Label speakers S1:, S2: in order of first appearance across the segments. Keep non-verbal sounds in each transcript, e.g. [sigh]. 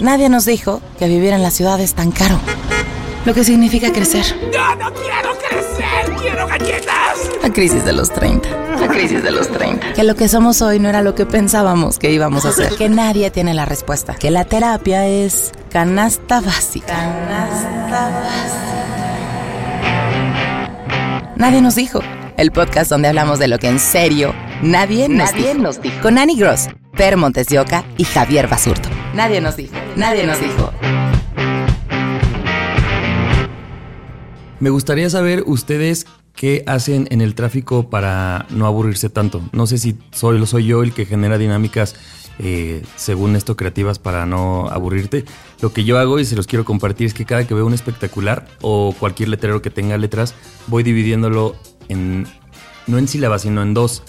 S1: Nadie nos dijo que vivir en la ciudad es tan caro. Lo que significa crecer.
S2: ¡No, no quiero crecer! ¡Quiero galletas!
S1: La crisis de los 30.
S2: La crisis de los 30.
S1: Que lo que somos hoy no era lo que pensábamos que íbamos a ser. Que nadie tiene la respuesta. Que la terapia es canasta básica. Canasta básica. Nadie nos dijo. El podcast donde hablamos de lo que en serio nadie, nos,
S2: Nadie
S1: dijo.
S2: nos dijo.
S1: Con Annie Gross, Per Montes de Oca y Javier Basurto. Nadie nos dijo. Nadie nos dijo.
S3: Me gustaría saber ustedes qué hacen en el tráfico para no aburrirse tanto. No sé si soy, soy yo el que genera dinámicas, eh, según esto, creativas para no aburrirte. Lo que yo hago y se los quiero compartir es que cada que veo un espectacular o cualquier letrero que tenga letras, voy dividiéndolo en, no en sílabas, sino en dos.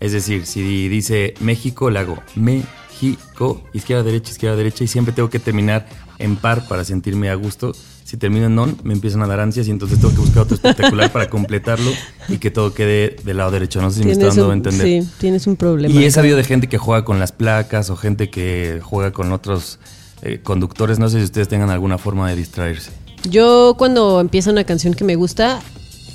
S3: Es decir, si dice México, le hago México, izquierda, derecha, izquierda, derecha, y siempre tengo que terminar en par para sentirme a gusto. Si termino en non, me empiezan a dar ansias y entonces tengo que buscar otro espectacular para completarlo y que todo quede del lado derecho. No sé si me está dando a
S4: un-
S3: entender.
S4: Sí, tienes un problema.
S3: Y he sabido de gente que juega con las placas o gente que juega con otros eh, conductores. No sé si ustedes tengan alguna forma de distraerse.
S4: Yo cuando empieza una canción que me gusta,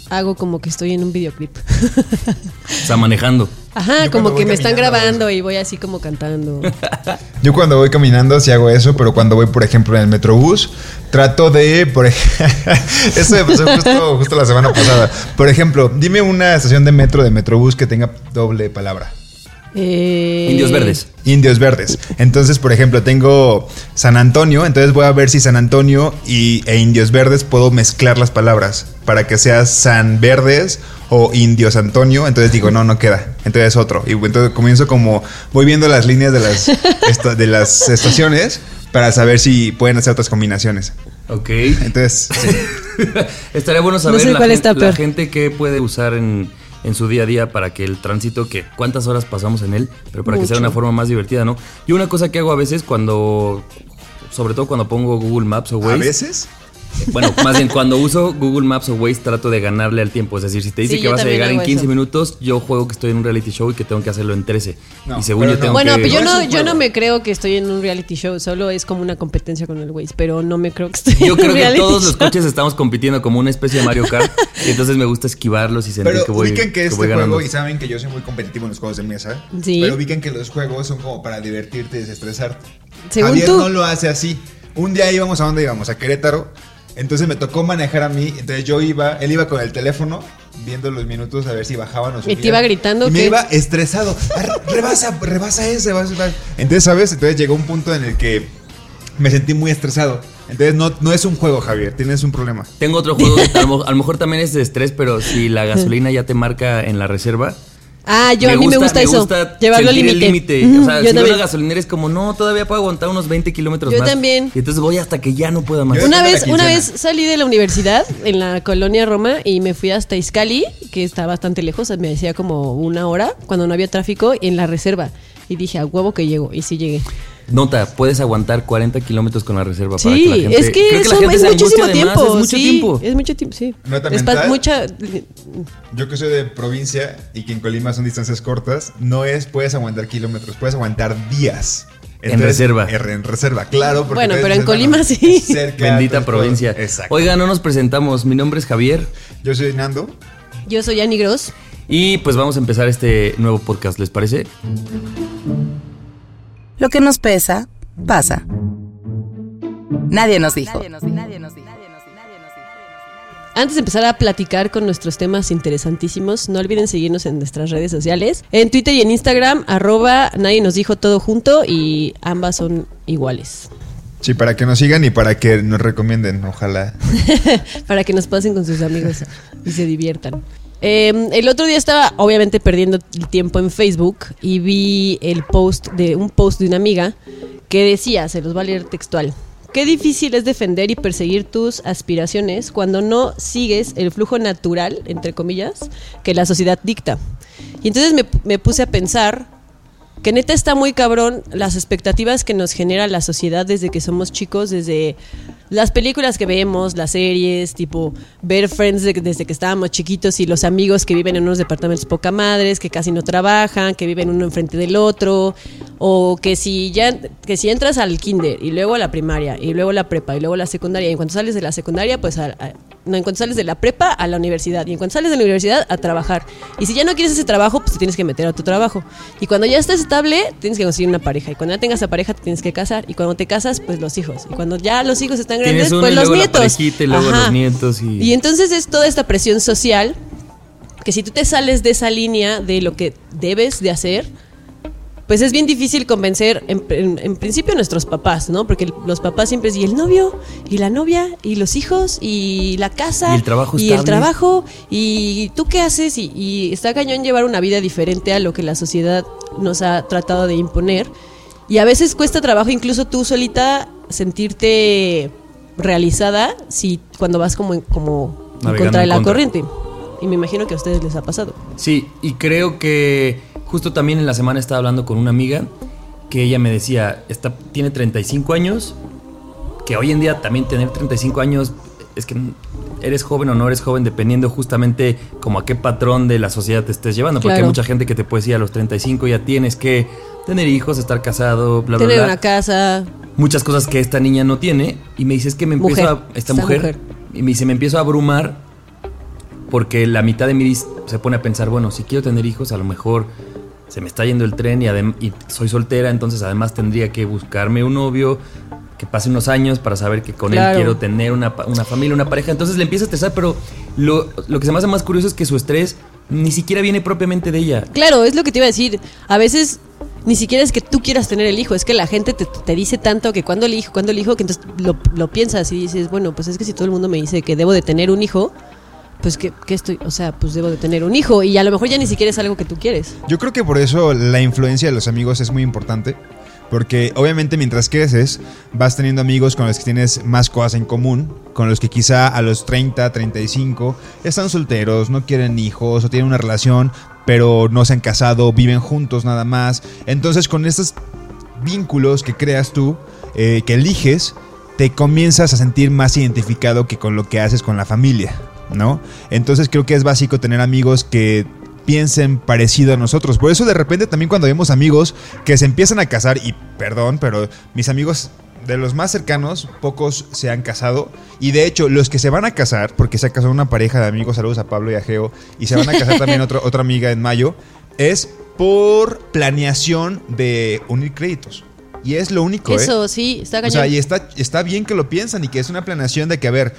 S4: hago como que estoy en un videoclip.
S3: O sea, manejando.
S4: Ajá,
S5: Yo
S4: como que me están grabando y voy así como cantando. [laughs]
S5: Yo cuando voy caminando sí hago eso, pero cuando voy, por ejemplo, en el metrobús, trato de, por ejemplo, [laughs] eso me pasó justo, justo la semana pasada. Por ejemplo, dime una estación de metro, de metrobús que tenga doble palabra.
S4: Eh,
S3: Indios verdes.
S5: Indios verdes. Entonces, por ejemplo, tengo San Antonio, entonces voy a ver si San Antonio y, e Indios Verdes puedo mezclar las palabras para que sea San Verdes o Indios Antonio. Entonces digo, no, no queda. Entonces otro. Y entonces comienzo como, voy viendo las líneas de las, [laughs] esta- de las estaciones para saber si pueden hacer otras combinaciones.
S3: Ok.
S5: Entonces, sí. [laughs]
S3: Estaría bueno saber
S4: sé
S3: la,
S4: cuál
S3: gen-
S4: está
S3: la
S4: peor.
S3: gente que puede usar en, en su día a día para que el tránsito, que cuántas horas pasamos en él, pero para que sea de una forma más divertida, ¿no? Y una cosa que hago a veces cuando, sobre todo cuando pongo Google Maps o Waze.
S5: a veces.
S3: Bueno, más bien cuando uso Google Maps o Waze trato de ganarle al tiempo. Es decir, si te dice
S4: Sí,
S3: que vas a llegar en
S4: hago
S3: 15
S4: eso.
S3: minutos, yo juego que estoy en un reality show y que tengo que hacerlo en 13.
S5: No,
S3: y según yo
S5: no.
S3: tengo
S4: Bueno,
S3: que...
S4: pero yo
S5: No un
S4: yo no me creo que estoy en un reality show, solo es como una competencia con el Waze, pero no me creo que estoy en
S3: Yo
S4: un
S3: creo que
S4: reality
S3: todos los coches estamos compitiendo como una especie de Mario Kart. [laughs] y entonces me gusta esquivarlos y sentir
S5: Pero
S3: que voy,
S5: ubiquen que
S3: que
S5: este
S3: voy ganando.
S5: juego, y saben que yo soy muy competitivo en los juegos de mesa.
S4: Sí.
S5: Pero ubiquen que los juegos son como para divertirte y desestresarte.
S4: Según
S5: Javier
S4: tú.
S5: no lo hace así. Un día íbamos a dónde íbamos, a Querétaro. Entonces me tocó manejar a mí. Entonces yo iba, él iba con el teléfono, viendo los minutos a ver si bajaban o
S4: ¿Y
S5: subían.
S4: te iba gritando
S5: Y me iba estresado. "Ah, Rebasa, rebasa ese. vas- vas". Entonces, ¿sabes? Entonces llegó un punto en el que me sentí muy estresado. Entonces no, no es un juego, Javier. Tienes un problema.
S3: Tengo otro juego que [laughs] a lo, mo- a lo mejor también es de estrés, pero si la gasolina ya te marca en la reserva.
S4: Ah, yo a mí me gusta eso.
S3: gusta
S4: llevarlo al límite.
S3: límite. O
S4: Ujú,
S3: sea,
S4: yo
S3: si
S4: también.
S3: la gasolinera es como, no, todavía puedo aguantar unos 20 kilómetros
S4: Yo
S3: más.
S4: también.
S3: Y entonces voy hasta que ya no pueda más.
S5: Yo-
S4: Una vez, una vez salí de la universidad en la colonia Roma y me fui hasta Iscali, que está bastante lejos, me decía como una hora, cuando no había tráfico, en la reserva. Y dije, a huevo que llego. Y sí llegué.
S3: Nota, puedes aguantar 40 kilómetros con la reserva para
S4: Sí,
S3: que la gente.
S4: es que,
S3: creo
S4: eso
S3: la gente
S4: es muchísimo
S3: además,
S4: tiempo.
S3: Es mucho
S4: sí,
S3: tiempo.
S4: Es mucho tiempo, sí.
S5: ¿Nota
S4: es
S5: mental?
S4: mucha.
S5: Yo que soy de provincia y que en Colima son distancias cortas, no es puedes aguantar kilómetros, puedes aguantar días.
S3: En reserva.
S5: En, en reserva, claro. porque
S4: Bueno, pero en Colima sí.
S5: cerca,
S3: Bendita provincia.
S5: Exacto.
S3: Oiga, no nos presentamos. Mi nombre es Javier.
S5: Yo soy Nando.
S4: Yo soy Annie Gross.
S3: Y pues vamos a empezar este nuevo podcast, ¿les parece?
S1: Lo que nos pesa, pasa. Nadie nos dijo.
S4: Antes de empezar a platicar con nuestros temas interesantísimos, no olviden seguirnos en nuestras redes sociales. En Twitter y en Instagram, arroba nadie nos dijo todo junto y ambas son iguales.
S5: Sí, para que nos sigan y para que nos recomienden, ojalá. [laughs]
S4: Para que nos pasen con sus amigos y se diviertan. Eh, el otro día estaba obviamente perdiendo el tiempo en Facebook y vi el post de un post de una amiga que decía, se los va a leer textual. Qué difícil es defender y perseguir tus aspiraciones cuando no sigues el flujo natural, entre comillas, que la sociedad dicta. Y entonces me puse a pensar que neta está muy cabrón las expectativas que nos genera la sociedad desde que somos chicos, desde las películas que vemos, las series, tipo ver Friends de- desde que estábamos chiquitos y los amigos que viven en unos departamentos poca madres, que casi no trabajan, que viven uno enfrente del otro, o que si ya que si entras al kinder y luego a la primaria y luego a la prepa y luego a la secundaria y en cuanto sales de la secundaria pues a- no, en cuanto sales de la prepa a la universidad y en cuanto sales de la universidad a trabajar. Y si ya no quieres ese trabajo, pues te tienes que meter a tu trabajo. Y cuando ya estás estable, tienes que conseguir una pareja. Y cuando ya tengas a pareja, te tienes que casar. Y cuando te casas, pues los hijos. Y cuando ya los hijos están grandes,
S3: uno
S4: pues
S3: y
S4: los
S3: luego
S4: nietos.
S3: parejita y luego los nietos y-
S4: y entonces es toda esta presión social que si tú te sales de esa línea de lo que debes de hacer, pues es bien difícil convencer en, en- en principio a nuestros papás, ¿no? Porque los papás siempre dicen, y el novio, y la novia, y los hijos, y la casa,
S3: Y el trabajo
S4: y el trabajo, y tú qué haces, y, y está cañón llevar una vida diferente a lo que la sociedad nos ha tratado de imponer. Y a veces cuesta trabajo incluso tú solita sentirte realizada si cuando vas como en, como en contra de la
S3: contra.
S4: corriente. Y me imagino que a ustedes les ha pasado.
S3: Sí, y creo que justo también en la semana estaba hablando con una amiga que ella me decía, está, tiene 35 años, que hoy en día también tener 35 años es que eres joven o no eres joven dependiendo justamente como a qué patrón de la sociedad te estés llevando, porque
S4: Claro.
S3: hay mucha gente que te puede decir a los 35 ya tienes que tener hijos, estar casado, bla, bla,
S4: Tener
S3: bla.
S4: una casa.
S3: muchas cosas que esta niña no tiene y me dice es que me empiezo
S4: Mujer,
S3: a esta
S4: esta
S3: mujer,
S4: mujer.
S3: y me dice me empiezo a abrumar porque la mitad de mí se pone a pensar bueno si quiero tener hijos a lo mejor se me está yendo el tren y, y soy soltera entonces además tendría que buscarme un novio que pase unos años para saber que con
S4: Claro.
S3: él quiero tener una, una familia, una pareja. Entonces le empieza a estresar, pero lo, lo que se me hace más curioso es que su estrés ni siquiera viene propiamente de ella.
S4: Claro, es lo que te iba a decir. A veces ni siquiera es que tú quieras tener el hijo, es que la gente te, te dice tanto que cuando el hijo, cuando el hijo, que entonces lo, lo piensas y dices, bueno, pues es que si todo el mundo me dice que debo de tener un hijo, pues que, que estoy, o sea, pues debo de tener un hijo y a lo mejor ya ni siquiera es algo que tú quieres.
S5: Yo creo que por eso la influencia de los amigos es muy importante. Porque obviamente mientras creces vas teniendo amigos con los que tienes más cosas en común, con los que quizá a los 30, 35 están solteros, no quieren hijos o tienen una relación, pero no se han casado, viven juntos nada más. Entonces con estos vínculos que creas tú, eh, que eliges, te comienzas a sentir más identificado que con lo que haces con la familia, ¿no? Entonces creo que es básico tener amigos que piensen parecido a nosotros. Por eso de repente también cuando vemos amigos que se empiezan a casar, y perdón, pero mis amigos de los más cercanos, pocos se han casado. Y de hecho, los que se van a casar, porque se ha casado una pareja de amigos, saludos a Pablo y a Geo, y se van a casar también otro- otra amiga en mayo, es por planeación de unir créditos. Y es lo único, ¿eh?
S4: Eso sí, está
S5: O
S4: cañón.
S5: sea, y está, está bien que lo piensan y que es una planeación de que, a ver,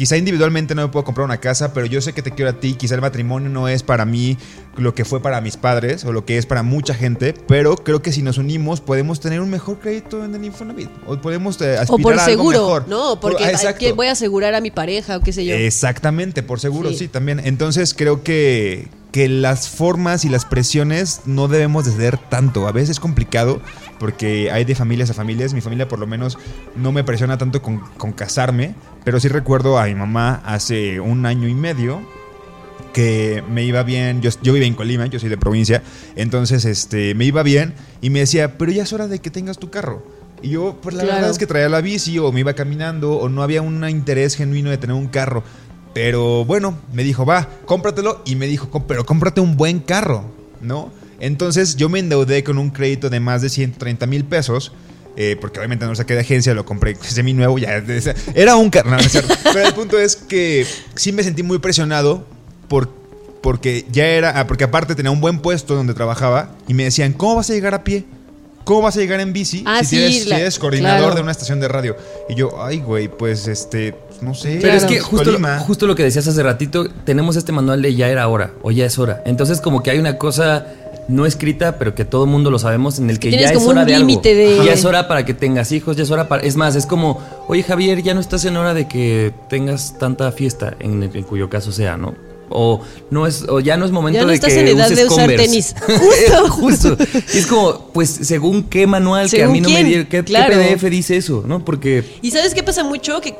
S5: quizá individualmente no me puedo comprar una casa, pero yo sé que te quiero a ti, quizá el matrimonio no es para mí lo que fue para mis padres o lo que es para mucha gente, pero creo que si nos unimos podemos tener un mejor crédito en el Infonavit o podemos eh, aspirar
S4: o por
S5: a algo
S4: seguro,
S5: mejor.
S4: no,
S5: Por-
S4: porque voy a asegurar a mi pareja o qué sé yo.
S5: Exactamente, por seguro,
S4: Sí.
S5: sí. también. Entonces creo que, que las formas y las presiones no debemos de ceder tanto. A veces es complicado porque hay de familias a familias. Mi familia por lo menos no me presiona tanto con, con casarme, pero sí recuerdo a mi mamá hace un año y medio que me iba bien, yo, yo vivía en Colima, yo soy de provincia, entonces este, me iba bien y me decía, pero ya es hora de que tengas tu carro. Y yo, pues la
S4: Claro.
S5: verdad es que traía la bici o me iba caminando o no había un interés genuino de tener un carro. Pero bueno, me dijo, va, cómpratelo y me dijo, "Com- pero cómprate un buen carro, ¿no? Entonces yo me endeudé con un crédito de más de 130 mil pesos. eh, porque obviamente no lo saqué de agencia, lo compré [laughs] semi nuevo, ya era un carro, no, no es cierto. [laughs] Pero el punto es que sí me sentí muy presionado por, porque ya era, ah, porque aparte tenía un buen puesto donde trabajaba y me decían, ¿cómo vas a llegar a pie? ¿Cómo vas a llegar en bici
S4: Ah,
S5: si,
S4: sí,
S5: tienes, si eres coordinador
S4: claro.
S5: de una estación de radio? Y yo, ay, güey, pues este, no sé.
S3: Pero es que justo,
S5: Colima.
S3: justo lo que decías hace ratito, tenemos este manual de ya era hora o ya es hora. Entonces como que hay una cosa no escrita, pero que todo mundo lo sabemos, en el que
S4: tienes
S3: ya es hora
S4: un
S3: de algo.
S4: límite de-
S3: Ya es hora para que tengas hijos, ya es hora para... Es más, es como, oye Javier, ya no estás en hora de que tengas tanta fiesta, en, en cuyo caso sea, ¿no? O no es, o ya no es momento
S4: Ya no
S3: de
S4: estás
S3: que
S4: en edad
S3: uses
S4: de usar
S3: Converse.
S4: tenis. [laughs] Justo. [laughs]
S3: Justo. Y es como, pues, según qué manual que a
S4: ¿Según
S3: mí no me
S4: quién?
S3: dieron, ¿qué, qué
S4: Claro.
S3: PDF dice eso? ¿No? Porque
S4: ¿Y sabes qué pasa mucho? Que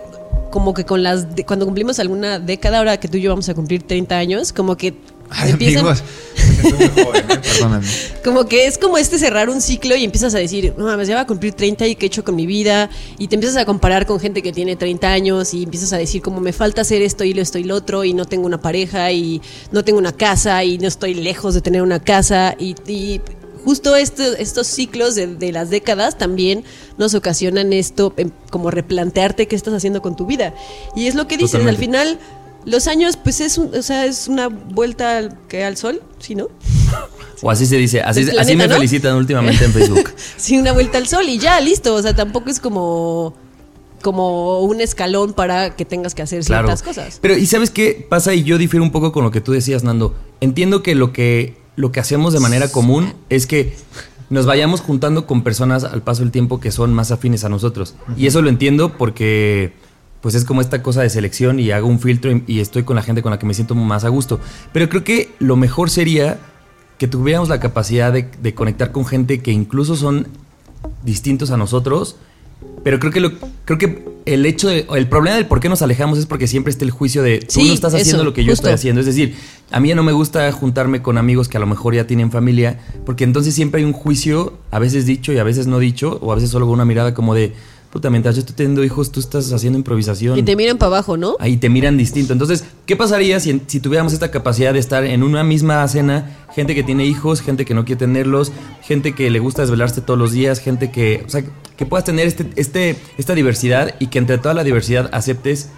S4: como que con las de- cuando cumplimos alguna década, ahora que tú y yo vamos a cumplir 30 años, como que [laughs]
S5: Ay,
S4: empiezan-
S5: amigos. [laughs] Estoy muy joven, ¿eh? Perdónenme.
S4: Como que es como este cerrar un ciclo y empiezas a decir, no mames, ya va a cumplir 30 y qué he hecho con mi vida. Y te empiezas a comparar con gente que tiene 30 años y empiezas a decir, como me falta hacer esto y lo esto y lo otro y no tengo una pareja y no tengo una casa y no estoy lejos de tener una casa. Y, y justo esto- estos ciclos de, de las décadas también nos ocasionan esto, em, como replantearte qué estás haciendo con tu vida. Y es lo que dices,
S3: Totalmente.
S4: al final. Los años, pues es, un- o sea, es una vuelta al, que al sol, ¿sí, no?
S3: O así se dice, así, así me
S4: ¿no?
S3: felicitan últimamente en Facebook. [laughs]
S4: Sí, una vuelta al sol y ya, listo. O sea, tampoco es como, como un escalón para que tengas que hacer
S3: Claro.
S4: ciertas cosas.
S3: Pero, ¿y sabes qué pasa? Y yo difiero un poco con lo que tú decías, Nando. Entiendo que lo que, lo que hacemos de manera común es que nos vayamos juntando con personas al paso del tiempo que son más afines a nosotros. Y eso lo entiendo porque pues es como esta cosa de selección y hago un filtro y, y estoy con la gente con la que me siento más a gusto. Pero creo que lo mejor sería que tuviéramos la capacidad de, de conectar con gente que incluso son distintos a nosotros, pero creo que lo, creo que el hecho de, el problema del por qué nos alejamos es porque siempre está el juicio de tú
S4: Sí,
S3: no estás haciendo
S4: eso,
S3: lo que yo
S4: justo.
S3: estoy haciendo. Es decir, a mí ya no me gusta juntarme con amigos que a lo mejor ya tienen familia, porque entonces siempre hay un juicio, a veces dicho y a veces no dicho, o a veces solo con una mirada como de, puta, mientras yo estoy teniendo hijos, tú estás haciendo improvisación.
S4: Y te miran para abajo, ¿no?
S3: Ahí te miran distinto. Entonces, ¿qué pasaría si, si tuviéramos esta capacidad de estar en una misma cena? Gente que tiene hijos, gente que no quiere tenerlos, gente que le gusta desvelarse todos los días, gente que, o sea, que puedas tener este, este, esta diversidad y que entre toda la diversidad aceptes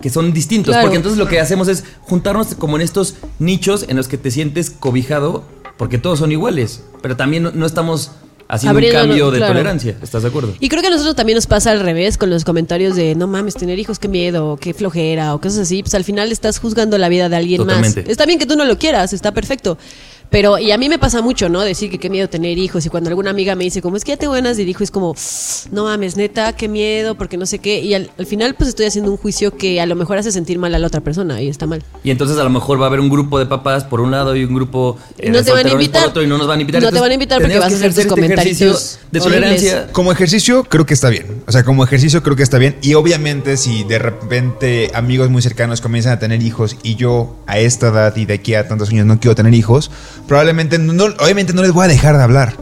S3: que son distintos.
S4: Claro.
S3: Porque entonces lo que hacemos es juntarnos como en estos nichos en los que te sientes cobijado, porque todos son iguales, pero también no, no estamos haciendo
S4: Abriéndonos,
S3: un cambio de
S4: claro.
S3: tolerancia. ¿Estás de acuerdo?
S4: Y creo que a nosotros también nos pasa al revés con los comentarios de no mames, tener hijos, qué miedo, qué flojera o cosas así. Pues al final estás juzgando la vida de alguien
S3: Totalmente.
S4: más. Está bien que tú no lo quieras, está perfecto. Pero, y a mí me pasa mucho, ¿no? Decir que qué miedo tener hijos. Y cuando alguna amiga me dice, como es que ya tengo ganas de hijo, es como, no mames, neta, qué miedo, porque no sé qué. Y al, al final, pues estoy haciendo un juicio que a lo mejor hace sentir mal a la otra persona y está mal.
S3: Y entonces a lo mejor va a haber un grupo de papás por un lado y un grupo eh,
S4: Y no
S3: de
S4: te van a invitar.
S3: por otro y no nos van a invitar.
S4: No te van a invitar porque vas a hacer tus
S3: este
S4: comentarios
S3: de
S4: horribles.
S3: tolerancia.
S5: Como ejercicio creo que está bien. O sea, como ejercicio creo que está bien. Y obviamente si de repente amigos muy cercanos comienzan a tener hijos y yo a esta edad y de aquí a tantos años no quiero tener hijos, probablemente no, obviamente no les voy a dejar de hablar.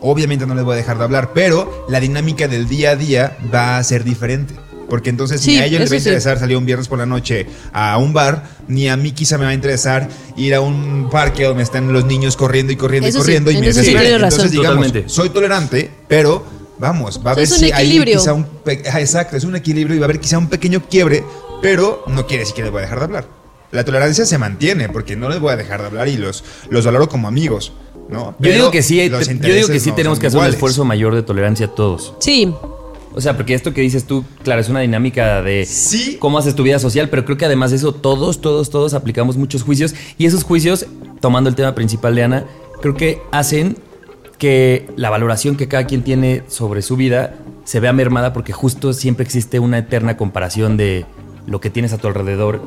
S5: Obviamente no les voy a dejar de hablar, pero la dinámica del día a día va a ser diferente. Porque entonces
S4: Sí,
S5: ni a ellos les va a
S4: sí.
S5: interesar salir un viernes por la noche a un bar, ni a mí quizá me va a interesar ir a un parque donde están los niños corriendo y corriendo
S4: Eso
S5: y
S4: sí,
S5: corriendo y
S4: en
S5: me desespera. Entonces digamos,
S3: Totalmente.
S5: soy tolerante, pero vamos, va a haber
S4: es un
S5: si hay
S4: equilibrio.
S5: quizá un pe- ajá, exacto, es un equilibrio y va a haber quizá un pequeño quiebre, pero no quiere decir que les voy a dejar de hablar. La tolerancia se mantiene porque no les voy a dejar de hablar y los, los valoro como amigos, ¿no?
S3: Yo digo que sí, yo digo que sí
S5: no
S3: tenemos que hacer un esfuerzo mayor de tolerancia todos.
S4: Sí,
S3: O sea, porque esto que dices tú, claro, es una dinámica de
S5: Sí.
S3: cómo haces tu vida social, pero creo que además de eso, todos, todos, todos aplicamos muchos juicios. Y esos juicios, tomando el tema principal de Ana, creo que hacen que la valoración que cada quien tiene sobre su vida se vea mermada porque justo siempre existe una eterna comparación de lo que tienes a tu alrededor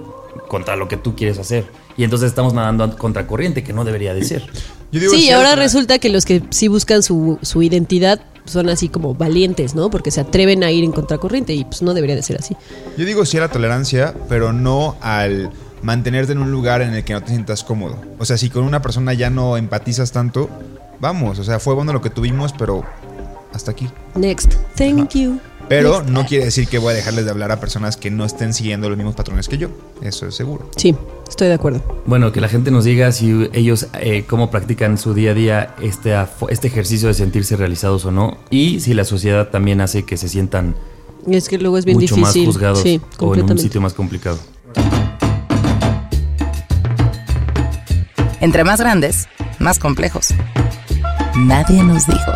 S3: contra lo que tú quieres hacer. Y entonces estamos nadando a contracorriente, que no debería de ser.
S5: Yo digo,
S4: sí, ahora resulta que los que sí buscan su, su identidad son así como valientes, ¿no? Porque se atreven a ir en contracorriente y pues no debería de ser así.
S5: Yo digo sí a la tolerancia, pero no al mantenerte en un lugar en el que no te sientas cómodo. O sea, si con una persona ya no empatizas tanto, vamos, o sea, fue bueno lo que tuvimos, pero hasta aquí.
S4: Next. Thank you.
S5: Pero
S4: Next.
S5: no quiere decir que voy a dejarles de hablar a personas que no estén siguiendo los mismos patrones que yo. Eso es seguro.
S4: Sí, estoy de acuerdo.
S3: Bueno, que la gente nos diga si ellos eh, cómo practican su día a día este, afo- este ejercicio de sentirse realizados o no. Y si la sociedad también hace que se sientan
S4: Es que luego es bien
S3: mucho
S4: difícil.
S3: más juzgados
S4: sí,
S3: o en un sitio más complicado.
S1: Entre más grandes, más complejos. Nadie nos dijo.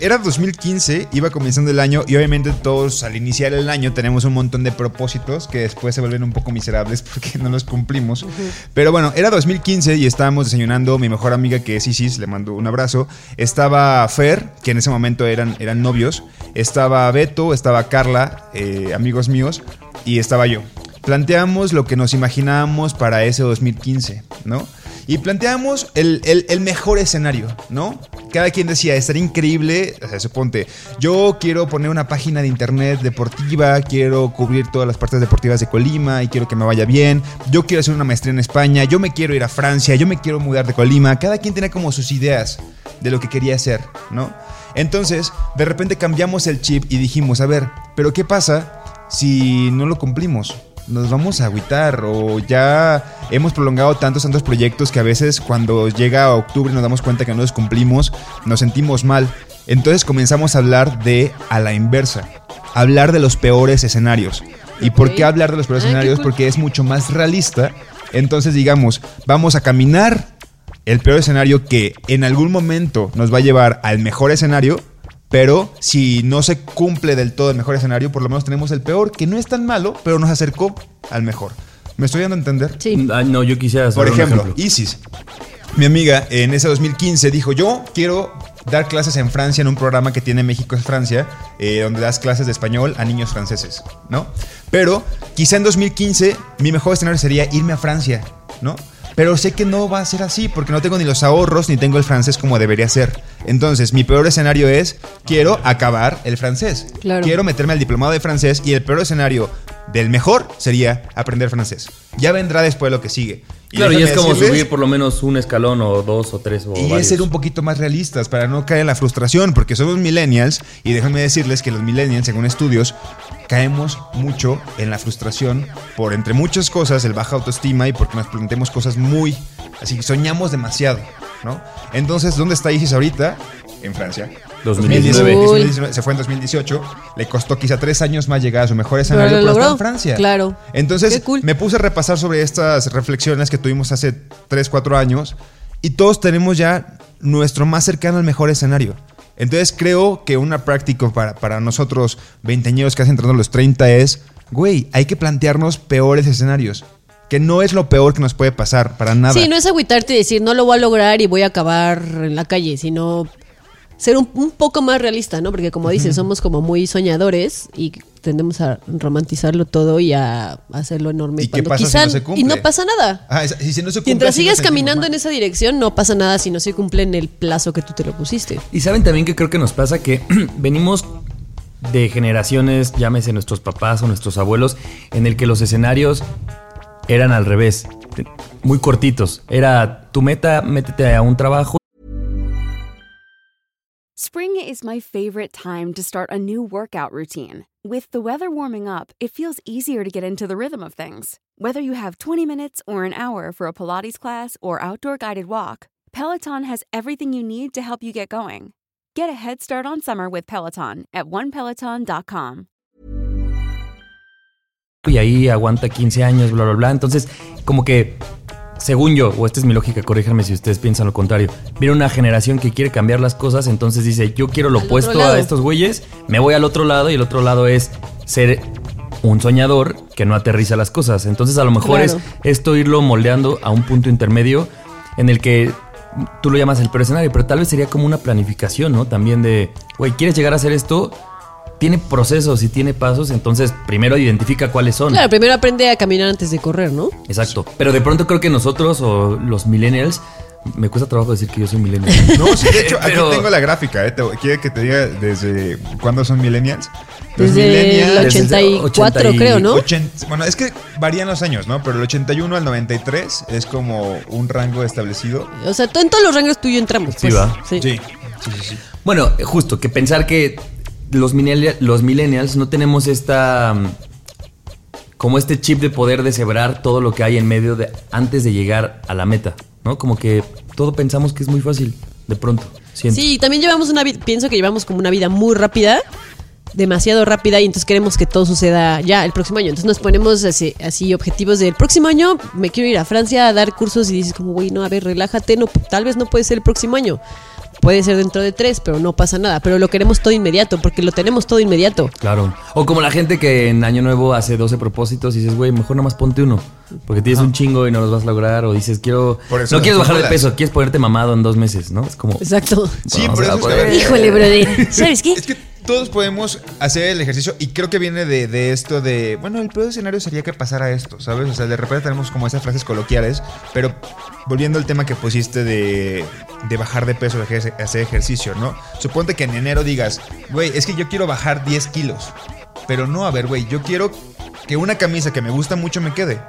S5: Era 2015, iba comenzando el año y obviamente todos al iniciar el año tenemos un montón de propósitos que después se vuelven un poco miserables [laughs] porque no los cumplimos. Pero bueno, era 2015 y estábamos desayunando, mi mejor amiga que es Isis, le mando un abrazo, estaba Fer, que en ese momento eran, eran novios, estaba Beto, estaba Carla, eh, amigos míos, y estaba yo. Planteamos lo que nos imaginábamos para ese 2015, ¿no? Y planteamos el, el- mejor escenario, ¿no? Cada quien decía, estaría increíble, o sea, suponte, yo quiero poner una página de internet deportiva, quiero cubrir todas las partes deportivas de Colima y quiero que me vaya bien, yo quiero hacer una maestría en España, yo me quiero ir a Francia, yo me quiero mudar de Colima, cada quien tenía como sus ideas de lo que quería hacer, ¿no? Entonces, de repente cambiamos el chip y dijimos, a ver, pero ¿qué pasa si no lo cumplimos? Nos vamos a agüitar o ya hemos prolongado tantos, tantos proyectos que a veces cuando llega octubre nos damos cuenta que no los cumplimos, nos sentimos mal. Entonces comenzamos a hablar de a la inversa, hablar de los peores escenarios. ¿Y por qué hablar de los peores
S4: Ah,
S5: escenarios? Porque es mucho más realista. Entonces digamos, vamos a caminar el peor escenario que en algún momento nos va a llevar al mejor escenario, pero si no se cumple del todo el mejor escenario, por lo menos tenemos el peor, que no es tan malo, pero nos acercó al mejor. ¿Me estoy dando a entender?
S4: Sí.
S3: Ah, no, yo quisiera
S5: Por
S3: saber un
S5: ejemplo,
S3: ejemplo.
S5: Isis, mi amiga, en ese 2015 dijo, yo quiero dar clases en Francia en un programa que tiene México es Francia, eh, donde das clases de español a niños franceses, ¿no? Pero quizá en 2015 mi mejor escenario sería irme a Francia, ¿no? Pero sé que no va a ser así porque no tengo ni los ahorros ni tengo el francés como debería ser. Entonces, mi peor escenario es, quiero acabar el francés.
S4: Claro.
S5: Quiero meterme al diplomado de francés y el peor escenario del mejor sería aprender francés. Ya vendrá después lo que sigue.
S3: Claro, y es como
S5: decirles-
S3: subir por lo menos un escalón o dos o tres o
S5: y es ser un poquito más realistas para no caer en la frustración, porque somos millennials y déjenme decirles que los millennials, según estudios, caemos mucho en la frustración por, entre muchas cosas, el baja autoestima y porque nos planteamos cosas muy... Así que soñamos demasiado, ¿no? Entonces, ¿dónde está Isis ahorita? En Francia.
S3: 2019.
S5: 2019, Se fue en 2018. Le costó quizá tres años más llegar a su mejor escenario,
S4: Pero
S5: pero,
S4: lo
S5: está
S4: logró.
S5: en Francia.
S4: Claro.
S5: Entonces,
S4: cool.
S5: me puse a repasar sobre estas reflexiones que tuvimos hace 3, 4 años y todos tenemos ya nuestro más cercano al mejor escenario. Entonces creo que una práctica para, para nosotros, veinteañeros casi entrando a los 30 es, güey, hay que plantearnos peores escenarios. Que no es lo peor que nos puede pasar, para nada.
S4: Sí, no es agüitarte y decir no lo voy a lograr y voy a acabar en la calle, sino ser un, un poco más realista, ¿no? Porque como dices, somos como muy soñadores y tendemos a romantizarlo todo y a hacerlo enorme.
S5: ¿Y qué pasa si no se cumple?
S4: Y no pasa nada.
S5: Ah, es- y si no se cumple,
S4: Mientras sigas caminando en esa dirección, no pasa nada si no se cumple en el plazo que tú te lo pusiste.
S3: Y saben también que creo que nos pasa que [clears throat] venimos de generaciones, llámese nuestros papás o nuestros abuelos, en el que los escenarios eran al revés, muy cortitos. Era tu meta, métete a un trabajo
S6: Spring is my favorite time to start a new workout routine. With the weather warming up, it feels easier to get into the rhythm of things. Whether you have 20 minutes or an hour for a Pilates class or outdoor guided walk, Peloton has everything you need to help you get going. Get a head start on summer with Peloton at onepeloton.com.
S3: y ahí aguanta 15 años, bla, bla, bla. Entonces, como que, según yo, o esta es mi lógica, corríjanme si ustedes piensan lo contrario, viene una generación que quiere cambiar las cosas, entonces dice, yo quiero lo
S4: Al
S3: opuesto a estos güeyes, me voy al otro lado y el otro lado es ser un soñador que no aterriza las cosas. Entonces, a lo mejor
S4: Claro.
S3: es esto irlo moldeando a un punto intermedio en el que tú lo llamas el peor escenario, pero tal vez sería como una planificación, ¿no? También de, güey, ¿quieres llegar a hacer esto? Tiene procesos y tiene pasos, entonces primero identifica cuáles son.
S4: Claro, primero aprende a caminar antes de correr, ¿no?
S3: Exacto. Pero de pronto creo que nosotros o los millennials, me cuesta trabajo decir que yo soy millennial.
S5: No, sí, de hecho, [laughs]
S3: Pero-
S5: aquí tengo la gráfica. ¿eh? ¿Quiere que te diga desde cuándo son millennials? Los
S4: Desde el
S3: Desde
S4: 84,
S3: 80 y-
S4: creo, ¿no?
S5: 80 bueno, es que varían los años, ¿no? Pero el 81 al 93 es como un rango establecido.
S4: O sea, tú en todos los rangos tú y yo entramos.
S3: Sí,
S4: pues.
S3: va.
S4: Sí.
S5: Sí, sí, sí. sí.
S3: Bueno, justo, que pensar que los, los millennials no tenemos esta... mm, como este chip de poder deshebrar todo lo que hay en medio de antes de llegar a la meta, ¿no? Como que todo pensamos que es muy fácil, de pronto. siento.
S4: Sí, también llevamos una vida, pienso que llevamos como una vida muy rápida, demasiado rápida y entonces queremos que todo suceda ya el próximo año. Entonces nos ponemos así, así objetivos del próximo año, me quiero ir a Francia a dar cursos y dices como, güey, no, a ver, relájate, no, tal vez no puede ser el próximo año. Puede ser dentro de tres, pero no pasa nada. Pero lo queremos todo inmediato, porque lo tenemos todo inmediato.
S3: Claro. O como la gente que en Año Nuevo hace 12 propósitos y dices, güey, mejor nada más ponte uno. Porque tienes un chingo y no los vas a lograr. O dices, quiero.
S5: Por eso
S3: no quieres bajar de peso, quieres ponerte mamado en dos meses, ¿no? Es como.
S4: Exacto. [laughs]
S5: Sí,
S3: Vamos
S5: por eso es que,
S4: Híjole, brother. ¿Sabes qué?
S5: Es que todos podemos hacer el ejercicio y creo que viene de, de esto de, bueno, el peor escenario sería que pasara esto, ¿sabes? O sea, de repente tenemos como esas frases coloquiales, pero volviendo al tema que pusiste de, de bajar de peso, de hacer ejercicio, ¿no? Suponte que en enero digas, güey, es que yo quiero bajar 10 kilos, pero no, a ver, güey, yo quiero que una camisa que me gusta mucho me quede.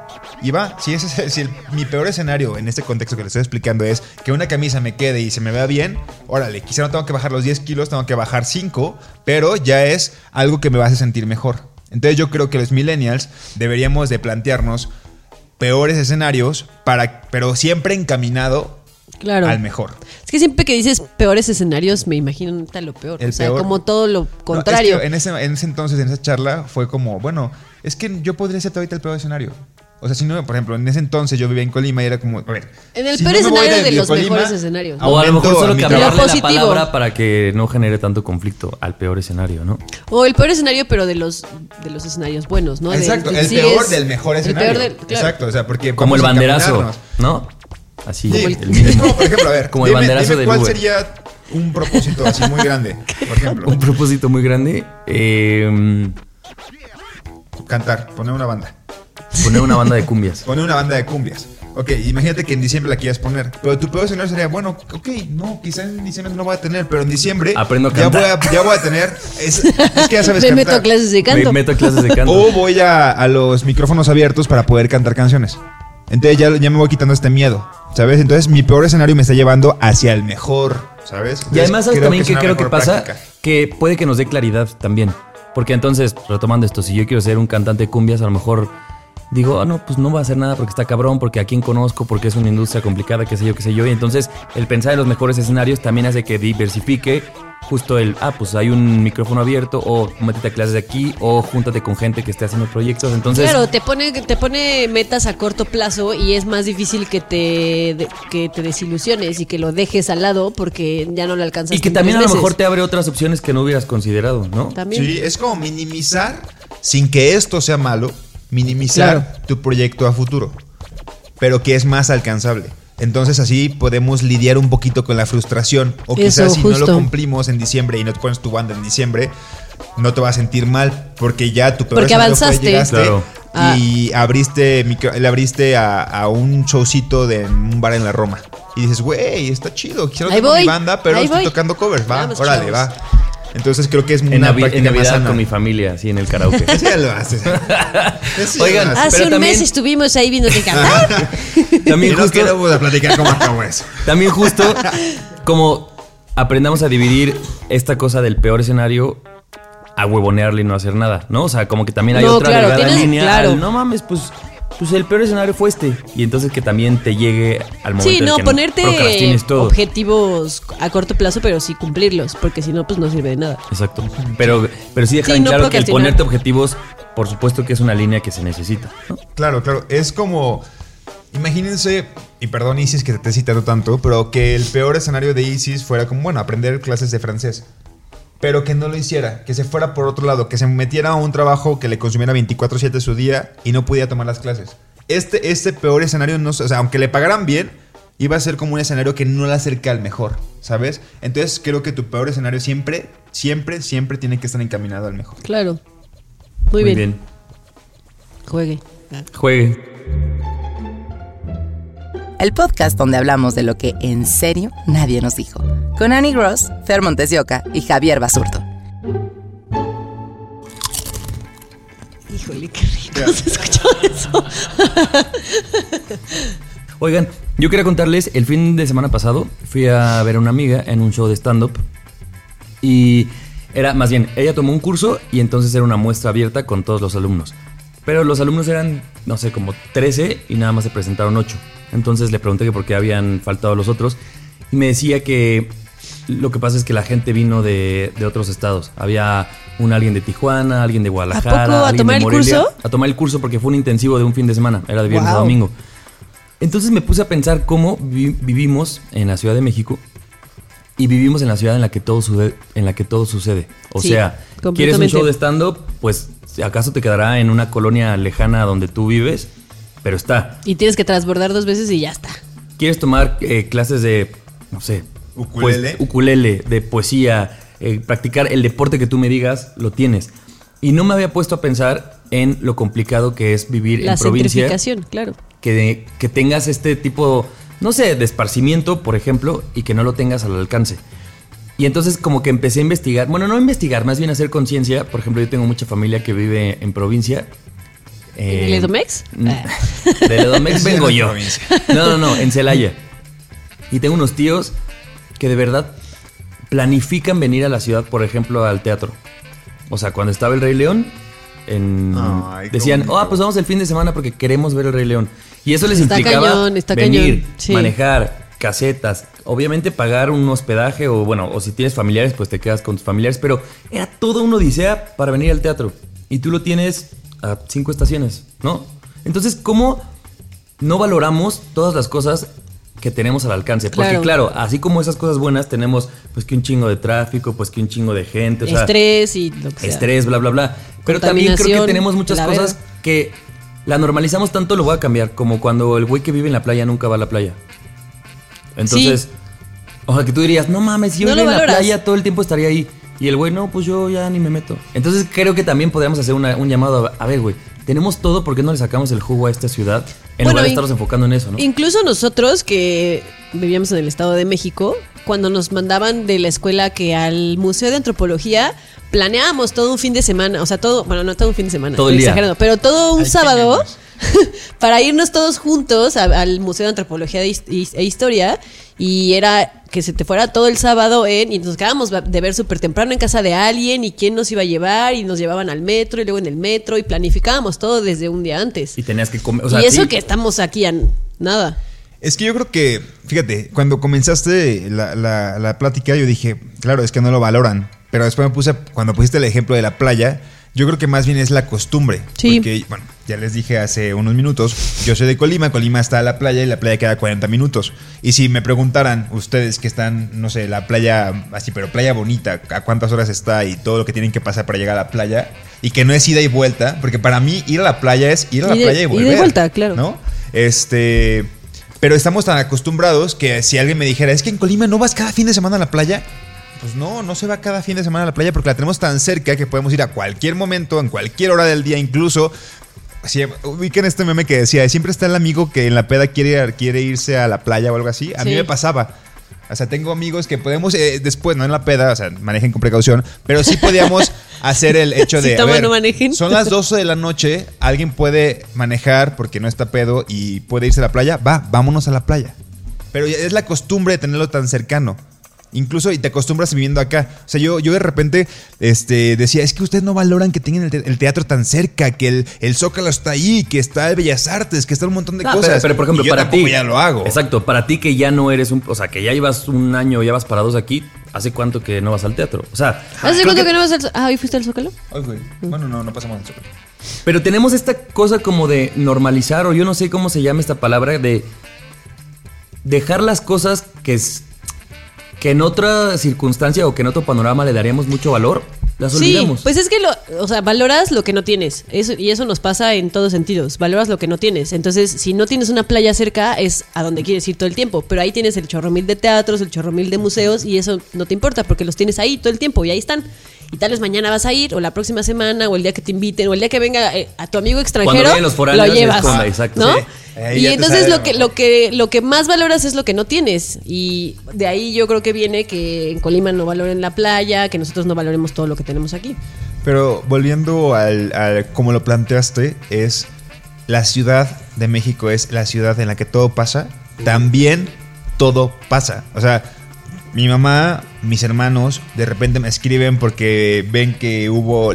S5: Y va, si, ese es, si el- mi peor escenario en este contexto que le estoy explicando es que una camisa me quede y se me vea bien, órale, quizá no tengo que bajar los 10 kilos, tengo que bajar 5, pero ya es algo que me va a hacer sentir mejor. Entonces yo creo que los millennials deberíamos de plantearnos peores escenarios, para, pero siempre encaminado
S4: Claro.
S5: al mejor.
S4: Es que siempre que dices peores escenarios, me imagino neta lo peor.
S5: El
S4: o sea,
S5: peor.
S4: como todo lo
S5: No,
S4: contrario.
S5: es que en, ese, en ese entonces, en esa charla, fue como, bueno, es que yo podría ser ahorita el peor escenario. O sea, si no, por ejemplo, en ese entonces yo vivía en Colima y era como, a ver.
S4: En el
S5: si
S4: peor
S5: no
S4: escenario de los
S5: Colima,
S4: mejores escenarios.
S3: O a lo mejor solo cambiarle
S4: Lo
S3: la palabra para que no genere tanto conflicto al peor escenario, ¿no?
S4: O el peor escenario, pero de los, de los escenarios buenos, ¿no? De-
S5: Exacto,
S4: de-
S5: el peor del mejor
S4: el
S5: escenario.
S4: peor del- claro.
S5: Exacto, o sea, porque
S3: Como el banderazo. ¿no? Así,
S5: Sí,
S3: el mínimo.
S5: como, por ejemplo, a ver, [laughs]
S3: Como el banderazo
S5: dime
S3: del
S5: ¿Cuál
S3: Uber.
S5: sería un propósito así muy grande? Por [laughs] ejemplo,
S3: Un propósito muy grande. eh,
S5: cantar, poner una banda.
S3: poner una banda de cumbias. [laughs]
S5: Poner una banda de cumbias. Ok, imagínate que en diciembre la quieras poner. Pero tu peor escenario sería, bueno, ok, no, quizás en diciembre no voy a tener, pero en diciembre
S3: Aprendo a
S5: ya voy a, ya voy a tener. Es, es que ya sabes [laughs]
S4: Me
S5: cantar.
S4: meto a clases de canto.
S3: Me meto a clases de canto.
S5: O voy a, a los micrófonos abiertos para poder cantar canciones. Entonces ya, ya me voy quitando este miedo, ¿sabes? Entonces mi peor escenario me está llevando hacia el mejor, ¿sabes?
S3: Y además, ¿sabes también que creo que pasa?
S5: práctica.
S3: Que puede que nos dé claridad también. Porque entonces, retomando esto, si yo quiero ser un cantante de cumbias, a lo mejor digo, ah, no, pues no va a hacer nada porque está cabrón, porque a quién conozco, porque es una industria complicada, qué sé yo, qué sé yo. Y entonces, el pensar en los mejores escenarios también hace que diversifique justo el, ah, pues hay un micrófono abierto, o métete a clases de aquí, o júntate con gente que esté haciendo proyectos. Entonces,
S4: Claro, te pone, te pone metas a corto plazo y es más difícil que te, de- que te desilusiones y que lo dejes al lado porque ya no lo alcanzas.
S3: y que también a lo mejor te abre otras opciones que no hubieras considerado, ¿no?
S4: También.
S5: Sí, es como minimizar, sin que esto sea malo, minimizar
S4: Claro.
S5: tu proyecto a futuro, pero que es más alcanzable. Entonces así podemos lidiar un poquito con la frustración. O
S4: Eso,
S5: quizás si no lo cumplimos en diciembre y no te pones tu banda en diciembre, no te vas a sentir mal porque ya tu peor
S4: Porque
S5: escenario fue,
S4: avanzaste.
S5: llegaste
S3: Claro.
S5: y abriste micro- le abriste a, a un showcito de un bar en la Roma. Y dices, güey, está chido, quiero tener mi banda, pero
S4: ahí
S5: estoy
S4: voy.
S5: tocando covers, va,
S4: Vamos,
S5: órale,
S4: chavos.
S5: va. Entonces creo que es una
S3: En, Navi-
S5: práctica
S3: en
S5: más
S3: Navidad
S5: sana.
S3: con mi familia, así en el karaoke.
S5: Ese [laughs] ya lo haces. [laughs]
S3: Oigan,
S5: lo haces.
S4: Hace
S3: Pero
S4: un
S3: también-
S4: mes estuvimos ahí viendo que cantar. [laughs]
S3: También
S5: y no
S3: justo,
S5: queremos platicar cómo acabó eso.
S3: también justo como aprendamos a dividir esta cosa del peor escenario a huevonearle y no hacer nada, ¿no? O sea, como que también hay
S4: No,
S3: otra
S4: claro,
S3: delgada
S4: tienes-
S3: línea.
S4: claro.
S3: al, no mames, pues, pues el peor escenario fue este. Y entonces que también te llegue al momento
S4: Sí,
S3: en
S4: no,
S3: que
S4: ponerte
S3: procrastines todo.
S4: objetivos a corto plazo, pero sí cumplirlos, porque si no, pues no sirve de nada.
S3: Exacto. Pero, pero sí dejar
S4: Sí,
S3: en
S4: no
S3: claro que el ponerte objetivos, por supuesto que es una línea que se necesita. ¿no?
S5: Claro, claro. Es como. Imagínense, y perdón Isis que te esté citando tanto, pero que el peor escenario de Isis fuera como, bueno, aprender clases de francés. Pero que no lo hiciera, que se fuera por otro lado, que se metiera a un trabajo que le consumiera 24-7 su día y no pudiera tomar las clases. Este, este peor escenario, no, o sea, aunque le pagaran bien, iba a ser como un escenario que no le acerca al mejor, ¿sabes? Entonces creo que tu peor escenario siempre, siempre, siempre tiene que estar encaminado al mejor.
S4: Claro. Muy, bien. Juegue.
S3: Juegue.
S1: El podcast donde hablamos de lo que en serio nadie nos dijo. Con Annie Gross, Fer Montes de Oca y Javier Basurto.
S4: Híjole, qué rico se escuchó eso. [laughs]
S3: Oigan, yo quería contarles, el fin de semana pasado fui a ver a una amiga en un show de stand-up y era, más bien, ella tomó un curso y entonces era una muestra abierta con todos los alumnos. Pero los alumnos eran, no sé, como 13 y nada más se presentaron 8. Entonces le pregunté que por qué habían faltado los otros y me decía que lo que pasa es que la gente vino de, de otros estados. Había un alguien de Tijuana, alguien de Guadalajara.
S4: poco? ¿A
S3: alguien
S4: tomar
S3: de
S4: el
S3: Morelia.
S4: curso?
S3: A tomar el curso porque fue un intensivo de un fin de semana. Era de viernes a domingo. Entonces me puse a pensar cómo vi- vivimos en la Ciudad de México y vivimos en la ciudad en la que todo sucede. En la que todo sucede. O
S4: Sí,
S3: sea, quieres un show de stand-up, pues si acaso te quedará en una colonia lejana donde tú vives, pero está.
S4: Y tienes que transbordar dos veces y ya está.
S3: ¿Quieres tomar eh, clases de, no sé,
S5: Ukulele.
S3: pues, ukulele, de poesía, eh, practicar el deporte que tú me digas, lo tienes? Y no me había puesto a pensar en lo complicado que es vivir
S4: La
S3: en provincia.
S4: claro.
S3: Que, que tengas este tipo, no sé, de esparcimiento, por ejemplo, y que no lo tengas al alcance. Y entonces como que empecé a investigar, bueno, no a investigar, más bien a hacer conciencia. Por ejemplo, yo tengo mucha familia que vive en provincia.
S4: ¿En
S3: Eh,
S4: el Edomex?
S3: Mm,
S4: Ah. [laughs]
S3: De Edomex vengo
S5: En
S3: yo. No, no, no, en Celaya. Y tengo unos tíos que de verdad planifican venir a la ciudad, por ejemplo, al teatro. O sea, cuando estaba el Rey León, en-
S5: Ay,
S3: decían,
S5: cómo
S3: oh, pues vamos el fin de semana porque queremos ver el Rey León. Y eso les
S4: Está
S3: implicaba
S4: cañón, está
S3: venir,
S4: cañón, sí.
S3: manejar, casetas, obviamente pagar un hospedaje o bueno, o si tienes familiares, pues te quedas con tus familiares, pero era todo una odisea para venir al teatro. Y tú lo tienes a cinco estaciones, ¿no? Entonces, ¿cómo no valoramos todas las cosas que tenemos al alcance? Porque
S4: Claro.
S3: claro, así como esas cosas buenas, tenemos pues que un chingo de tráfico, pues que un chingo de gente, o sea,
S4: Estrés y lo que sea.
S3: estrés, bla, bla, bla. Pero también creo que tenemos muchas cosas que la normalizamos tanto, lo voy a cambiar. Como cuando el güey que vive en la playa nunca va a la playa. Entonces, o sea, que tú dirías, no mames, si yo
S4: No
S3: viviera en la playa todo el tiempo estaría ahí. Y el güey, no, pues yo ya ni me meto. Entonces creo que también podríamos hacer una- un llamado a, a ver, güey, tenemos todo, ¿por qué no le sacamos el jugo a esta ciudad? En
S4: Bueno,
S3: lugar de estarnos enfocando en eso, ¿no?
S4: Incluso nosotros que vivíamos en el Estado de México, cuando nos mandaban de la escuela que al Museo de Antropología planeábamos todo un fin de semana, o sea, todo, bueno, no todo un fin de semana,
S3: Todo el día.
S4: exagerando, pero todo un sábado [laughs] para irnos todos juntos a- al Museo de Antropología e Historia y era que se te fuera todo el sábado en y nos quedábamos de ver súper temprano en casa de alguien y quién nos iba a llevar y nos llevaban al metro y luego en el metro y planificábamos todo desde un día antes.
S3: Y tenías que comer, o sea,
S4: y eso
S3: sí,
S4: que estamos aquí a nada.
S5: Es que yo creo que, fíjate, cuando comenzaste la, la- la plática, yo dije, claro, es que no lo valoran. Pero después me puse, cuando pusiste el ejemplo de la playa, yo creo que más bien es la costumbre.
S4: Sí.
S5: Porque, bueno, ya les dije hace unos minutos, yo soy de Colima, Colima está a la playa y la playa queda a 40 minutos. Y si me preguntaran ustedes que están, no sé, la playa, así, pero playa bonita, a cuántas horas está y todo lo que tienen que pasar para llegar a la playa, y que no es ida y vuelta, porque para mí ir a la playa es ir a la playa y
S4: ida y
S5: volver.
S4: vuelta, claro.
S5: ¿No? Este. Pero estamos tan acostumbrados que si alguien me dijera, es que en Colima no vas cada fin de semana a la playa. Pues no, no se va cada fin de semana a la playa porque la tenemos tan cerca que podemos ir a cualquier momento, en cualquier hora del día, incluso. Si ubiquen este meme que decía, siempre está el amigo que en la peda quiere, quiere irse a la playa o algo así. A mí me pasaba. O sea, tengo amigos que podemos, eh, después, no en la peda, o sea, manejen con precaución, pero sí podíamos [laughs] hacer el hecho
S4: Si
S5: de. a ver,
S4: no manejen.
S5: Son las 12 de la noche, alguien puede manejar porque no está pedo y puede irse a la playa, va, vámonos a la playa. Pero es la costumbre de tenerlo tan cercano. Incluso y te acostumbras viviendo acá. O sea, yo, yo de repente este, decía, es que ustedes no valoran que tengan el, te- el teatro tan cerca, que el, el Zócalo está ahí, que está el Bellas Artes, que está un montón de
S3: No,
S5: cosas.
S3: Pero, pero, por ejemplo,
S5: Y yo
S3: para
S5: tampoco
S3: ti.
S5: ya lo hago.
S3: Exacto, para ti que ya no eres un. O sea, que ya llevas un año, ya vas para dos aquí. ¿Hace cuánto que no vas al teatro? O sea,
S4: ¿Hace cuánto
S3: que-
S4: que no vas al... Ah, ¿hoy fuiste al Zócalo?
S5: Ay, güey. Bueno, no, no pasamos al Zócalo.
S3: Pero tenemos esta cosa como de normalizar, o yo no sé cómo se llama esta palabra, de dejar las cosas que, es- que en otra circunstancia o que en otro panorama le daríamos mucho valor, las
S4: Sí,
S3: olvidamos.
S4: pues es que lo, o sea, valoras lo que no tienes. Eso, y eso nos pasa en todos sentidos. Valoras lo que no tienes. Entonces, si no tienes una playa cerca, es a donde quieres ir todo el tiempo. Pero ahí tienes el chorro mil de teatros, el chorro mil de museos, y eso no te importa porque los tienes ahí todo el tiempo y ahí están. Y tal vez mañana vas a ir, o la próxima semana, o el día que te inviten, o el día que venga eh, a tu amigo extranjero,
S3: vienen los foráneos,
S4: lo llevas.
S3: como, exacto.
S4: ¿no?
S5: Sí. Ahí
S4: Y entonces lo que, lo que lo que más valoras es lo que no tienes. Y de ahí yo creo que viene que en Colima no valoren la playa, que nosotros no valoremos todo lo que tenemos aquí.
S5: Pero volviendo al, al como lo planteaste, es la Ciudad de México es la ciudad en la que todo pasa, también todo pasa. O sea, mi mamá, mis hermanos, de repente me escriben porque ven que hubo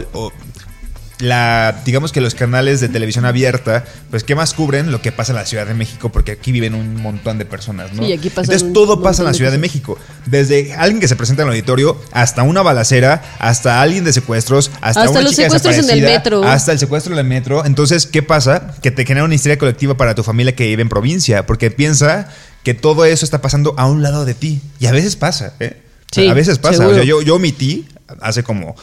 S5: la, digamos que los canales de televisión abierta, pues qué más cubren lo que pasa en la Ciudad de México, porque aquí viven un montón de personas, ¿no?
S4: Sí, aquí pasan
S5: Entonces todo pasa en la Ciudad de. México. Desde alguien que se presenta en el auditorio, hasta una balacera, hasta alguien de secuestros, hasta,
S4: Hasta
S5: una
S4: los
S5: chica
S4: secuestros en el metro.
S5: hasta el secuestro en el metro. Entonces, ¿qué pasa? Que te genera una historia colectiva para tu familia que vive en provincia, porque piensa que todo eso está pasando a un lado de ti. Y a veces pasa, ¿eh?
S4: Sí,
S5: a veces pasa. O sea, yo, yo omití hace como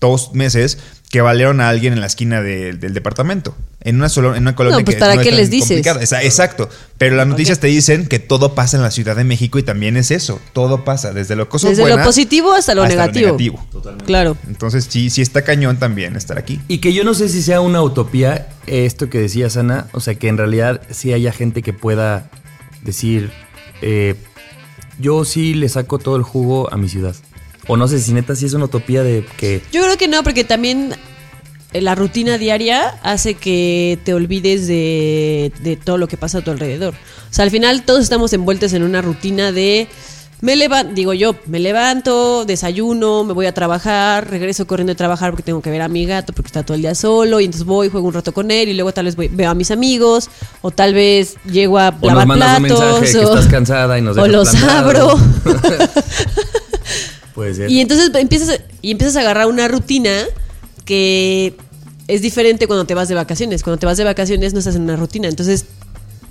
S5: dos meses que valieron a alguien en la esquina de- del departamento. En una, solo, en una colonia
S4: No, pues,
S5: que
S4: ¿para
S5: no
S4: qué les dices?
S5: Esa- Exacto. Pero las noticias te dicen que todo pasa en la Ciudad de México y también es eso. Todo pasa. Desde lo cosas
S4: Desde lo positivo hasta lo negativo.
S5: negativo.
S4: Claro.
S5: Entonces, sí, sí está cañón también estar aquí.
S3: Y que yo no sé si sea una utopía esto que decía Sana, o sea, que en realidad sí haya gente que pueda decir, eh, yo sí le saco todo el jugo a mi ciudad. O no sé si neta sí es una utopía de que...
S4: Yo creo que no, porque también eh, la rutina diaria hace que te olvides de, de todo lo que pasa a tu alrededor. O sea, al final todos estamos envueltos en una rutina de... Me levanto, digo yo, me levanto, desayuno, me voy a trabajar, regreso corriendo a trabajar porque tengo que ver a mi gato porque está todo el día solo y entonces voy, juego un rato con él y luego tal vez voy- veo a mis amigos o tal vez llego a
S3: O
S4: lavar
S3: nos mandas un
S4: platos
S3: que
S4: o,
S3: estás cansada y nos [laughs]
S4: o
S3: dejas
S4: los abro. [laughs]
S3: Puede ser.
S4: Y entonces empiezas, y empiezas a agarrar una rutina que es diferente cuando te vas de vacaciones. Cuando te vas de vacaciones no estás en una rutina. Entonces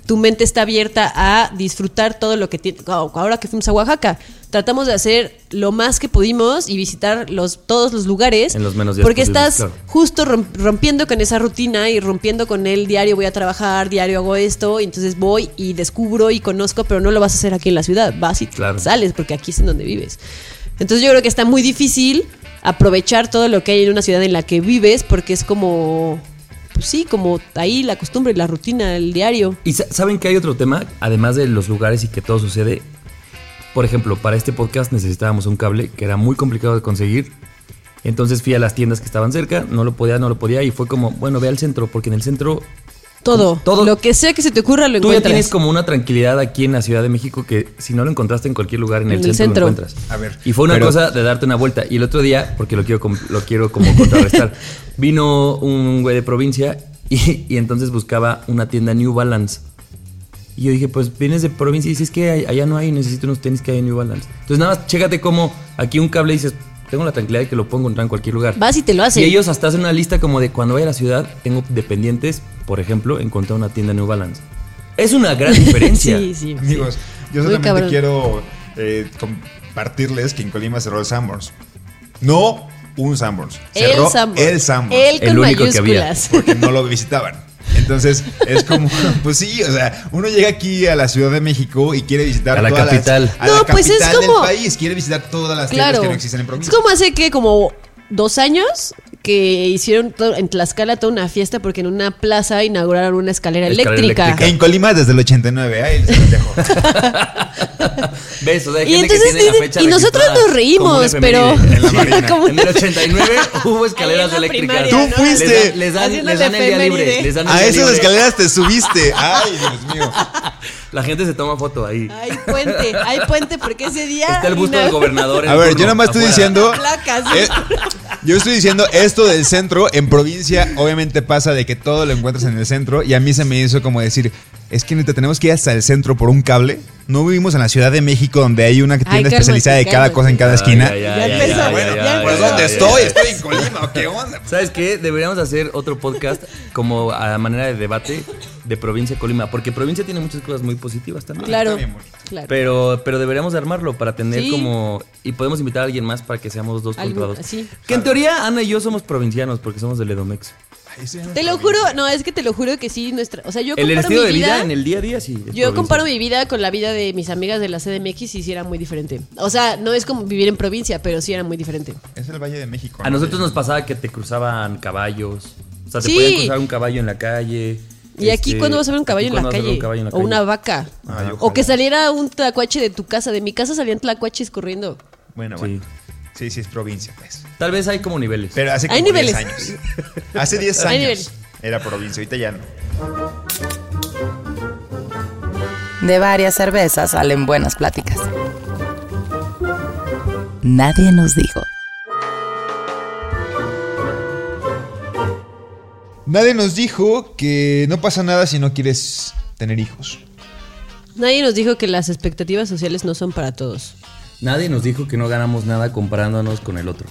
S4: tu mente está abierta a disfrutar todo lo que tiene. Ahora que fuimos a Oaxaca, tratamos de hacer lo más que pudimos y visitar los, todos los lugares.
S3: En los menos días
S4: Porque
S3: posibles,
S4: estás
S3: claro.
S4: justo rom- rompiendo con esa rutina y rompiendo con el diario voy a trabajar, diario hago esto, y entonces voy y descubro y conozco, pero no lo vas a hacer aquí en la ciudad, vas y
S3: Claro.
S4: sales porque aquí es en donde vives. Entonces yo creo que está muy difícil aprovechar todo lo que hay en una ciudad en la que vives porque es como, pues sí, como ahí la costumbre, la rutina, el diario.
S3: Y sa- saben que hay otro tema, además de los lugares y que todo sucede. Por ejemplo, para este podcast necesitábamos un cable que era muy complicado de conseguir. Entonces fui a las tiendas que estaban cerca, no lo podía, no lo podía, y fue como, bueno, ve al centro, porque en el centro
S4: Todo,
S3: Todo-
S4: lo que sea que se te ocurra lo
S3: tú ya
S4: encuentras.
S3: tienes como una tranquilidad aquí en la Ciudad de México que si no lo encontraste en cualquier lugar en el,
S4: En el
S3: centro,
S4: centro.
S3: lo encuentras.
S5: A ver,
S3: Y fue una
S5: pero-
S3: cosa de darte una vuelta. Y el otro día, porque lo quiero, lo quiero como contrarrestar, [laughs] vino un güey de provincia y, y entonces buscaba una tienda New Balance. Y yo dije, pues vienes de provincia y dices que allá no hay, necesito unos tenis que hay en New Balance. Entonces nada más, chécate cómo aquí un cable dices, tengo la tranquilidad de que lo puedo encontrar en cualquier lugar.
S4: Vas y te lo hacen.
S3: Y ellos hasta hacen una lista como de cuando vaya a la ciudad, tengo dependientes, por ejemplo, encontrar una tienda New Balance. Es una gran [laughs] diferencia.
S4: sí, sí.
S5: Amigos, yo
S4: Muy
S5: solamente
S4: cabrón.
S5: quiero eh, compartirles que en Colima cerró el Sanborns. No un Sanborns.
S4: El
S5: Cerró
S4: Sanborns.
S5: el Sanborns.
S4: El con
S3: El único que había.
S4: mayúsculas.
S5: porque no lo visitaban. Entonces, es como, [laughs] pues sí, o sea, uno llega aquí a la Ciudad de México y quiere visitar
S3: A la
S5: todas las-
S3: capital.
S5: a
S4: No,
S5: la
S4: pues es
S5: capital
S4: como-
S5: del país, quiere visitar todas las tiendas
S4: Claro.
S5: que no existen en
S4: Es
S5: provincia.
S4: como hace que como dos años que hicieron todo- en Tlaxcala toda una fiesta porque en una plaza inauguraron una escalera,
S3: Escalera
S4: eléctrica.
S3: eléctrica.
S5: En Colima desde el 89, ahí se los dejo. [laughs]
S3: ¿Ves? O sea, hay
S4: Y
S3: gente que
S4: entonces
S3: tiene la fecha
S4: y nosotros nos reímos, pero-.
S5: En la [laughs] Marina.
S4: Como-
S3: En el 89 hubo escaleras eléctricas.
S4: primaria,
S5: Tú ¿no? fuiste.
S3: Les dan, les dan,
S4: Haciendo
S3: les dan el día libre. Les dan el
S5: A
S3: día
S5: esas
S3: libre.
S5: escaleras te subiste. [laughs] Ay, Dios mío. [laughs]
S3: La gente se toma foto ahí.
S4: Hay puente, hay puente porque ese día.
S3: Está el busto del gobernador. en
S5: A ver, yo nada más estoy diciendo.
S4: Placas.
S5: eh, yo estoy diciendo esto del centro. En provincia, obviamente pasa de que todo lo encuentras en el centro. Y a mí se me hizo como decir: Es que neta, tenemos que ir hasta el centro por un cable. No vivimos en la Ciudad de México, donde hay una tienda especializada de cada cosa en cada esquina.
S4: Ya bueno.
S5: Pues, ¿dónde estoy? Estoy en Colima. ¿Qué onda?
S3: ¿Sabes qué? Deberíamos hacer otro podcast como a manera de debate de provincia a Colima. Porque provincia tiene muchas cosas muy positivas también.
S4: Claro, claro.
S3: Pero, pero deberíamos de armarlo para tener
S4: Sí.
S3: como... Y podemos invitar a alguien más para que seamos dos contra dos. Que en teoría Ana y yo somos provincianos porque somos del Edomex.
S4: Te lo juro, no, es que te lo juro que sí, nuestra. O sea, yo
S3: El
S4: comparo
S3: estilo
S4: mi
S3: de vida,
S4: vida.
S3: en el día a día sí. es
S4: Yo
S3: provincia.
S4: comparo mi vida con la vida de mis amigas de la CDMX y sí era muy diferente. O sea, no es como vivir en provincia, pero sí era muy diferente.
S5: Es el Valle de México.
S3: A
S5: ¿no?
S3: nosotros nos pasaba que te cruzaban caballos. O sea, te
S4: Sí.
S3: podían cruzar un caballo en la calle.
S4: ¿Y aquí
S3: Este,
S4: cuándo vas a ver un caballo, en la,
S3: cuándo vas a ver
S4: calle?
S3: un caballo en la
S4: O
S3: calle?
S4: una vaca.
S5: Ay,
S4: o que saliera un tlacuache de tu casa. De mi casa salían tlacuaches corriendo.
S5: Bueno,
S3: Sí.
S5: bueno. Sí, sí, es provincia, pues.
S3: Tal vez hay como niveles.
S5: Pero hace
S4: Hay
S5: como 10
S4: niveles.
S5: años. [laughs] Hace 10
S4: Hay
S5: años
S4: niveles.
S5: era provincia, ahorita ya no.
S1: De varias cervezas salen buenas pláticas. Nadie nos dijo.
S5: Nadie nos dijo que no pasa nada si no quieres tener hijos.
S4: Nadie nos dijo que las expectativas sociales no son para todos.
S3: Nadie nos dijo que no ganamos nada comparándonos con el otro.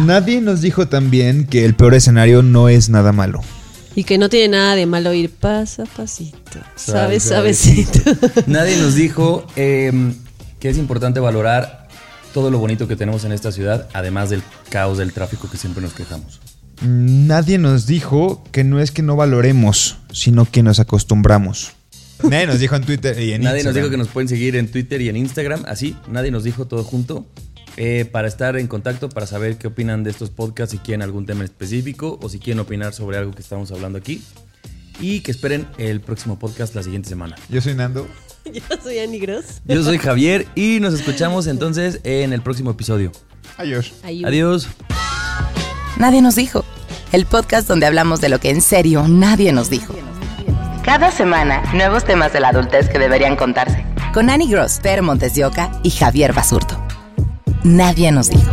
S5: Nadie nos dijo también que el peor escenario no es nada malo.
S4: Y que no tiene nada de malo ir paso a pasito. Sabes,
S3: Suave,
S4: suavecito.
S3: Nadie nos dijo eh, que es importante valorar todo lo bonito que tenemos en esta ciudad, además del caos del tráfico que siempre nos quejamos.
S5: Nadie nos dijo que no es que no valoremos, sino que nos acostumbramos. Nadie nos dijo en Twitter y en
S3: Nadie nos
S5: Instagram.
S3: dijo que nos pueden seguir en Twitter y en Instagram, así, nadie nos dijo todo junto. eh, para estar en contacto, para saber qué opinan de estos podcasts, si quieren algún tema específico o si quieren opinar sobre algo que estamos hablando aquí. Y que esperen el próximo podcast la siguiente semana.
S5: Yo soy Nando. [laughs]
S4: Yo soy Annie Gross.
S3: Yo soy Javier y nos escuchamos entonces en el próximo episodio.
S5: Adiós.
S3: Adiós.
S1: Nadie nos dijo. El podcast donde hablamos de lo que en serio nadie nos dijo. Cada semana, nuevos temas de la adultez que deberían contarse. Con Annie Gross, Per Montes de Oca y Javier Basurto. Nadie nos dijo.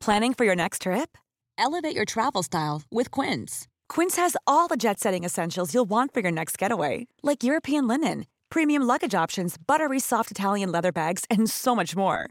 S7: Planning for your next trip? Elevate your travel style with Quince. Quince has all the jet setting essentials you'll want for your next getaway, like European linen, premium luggage options, buttery soft Italian leather bags, and so much more.